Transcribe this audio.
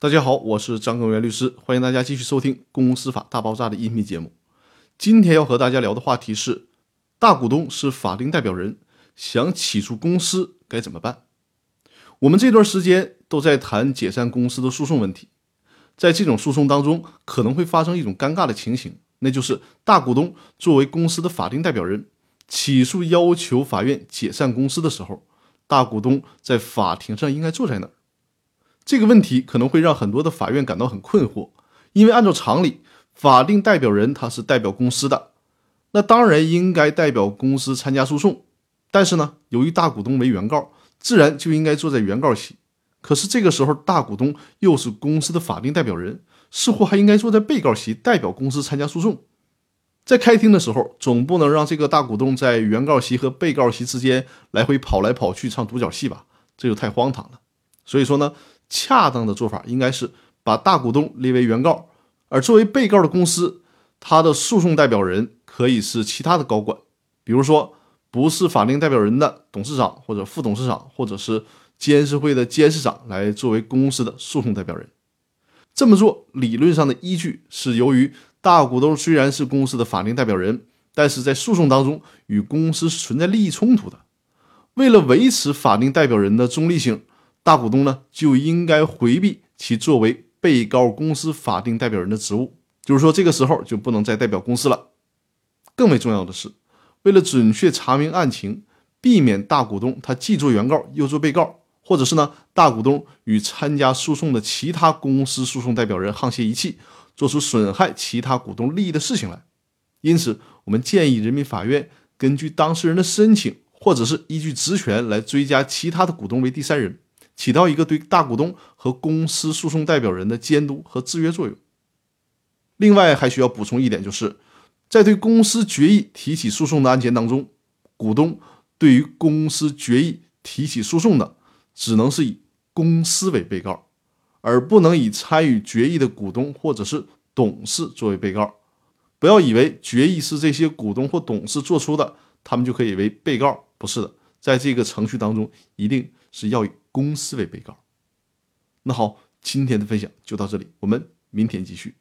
大家好，我是张根元律师，欢迎大家继续收听《公司法大爆炸》的音频节目。今天要和大家聊的话题是：大股东是法定代表人，想起诉公司该怎么办？我们这段时间都在谈解散公司的诉讼问题，在这种诉讼当中，可能会发生一种尴尬的情形，那就是大股东作为公司的法定代表人，起诉要求法院解散公司的时候，大股东在法庭上应该坐在哪儿？这个问题可能会让很多的法院感到很困惑，因为按照常理，法定代表人他是代表公司的，那当然应该代表公司参加诉讼。但是呢，由于大股东为原告，自然就应该坐在原告席。可是这个时候，大股东又是公司的法定代表人，似乎还应该坐在被告席，代表公司参加诉讼。在开庭的时候，总不能让这个大股东在原告席和被告席之间来回跑来跑去唱独角戏吧？这就太荒唐了。所以说呢。恰当的做法应该是把大股东列为原告，而作为被告的公司，他的诉讼代表人可以是其他的高管，比如说不是法定代表人的董事长或者副董事长，或者是监事会的监事长来作为公司的诉讼代表人。这么做理论上的依据是由于大股东虽然是公司的法定代表人，但是在诉讼当中与公司存在利益冲突的，为了维持法定代表人的中立性。大股东呢就应该回避其作为被告公司法定代表人的职务，就是说这个时候就不能再代表公司了。更为重要的是，为了准确查明案情，避免大股东他既做原告又做被告，或者是呢大股东与参加诉讼的其他公司诉讼代表人沆瀣一气，做出损害其他股东利益的事情来。因此，我们建议人民法院根据当事人的申请，或者是依据职权来追加其他的股东为第三人。起到一个对大股东和公司诉讼代表人的监督和制约作用。另外，还需要补充一点，就是在对公司决议提起诉讼的案件当中，股东对于公司决议提起诉讼的，只能是以公司为被告，而不能以参与决议的股东或者是董事作为被告。不要以为决议是这些股东或董事做出的，他们就可以为被告。不是的，在这个程序当中，一定是要以。公司为被告，那好，今天的分享就到这里，我们明天继续。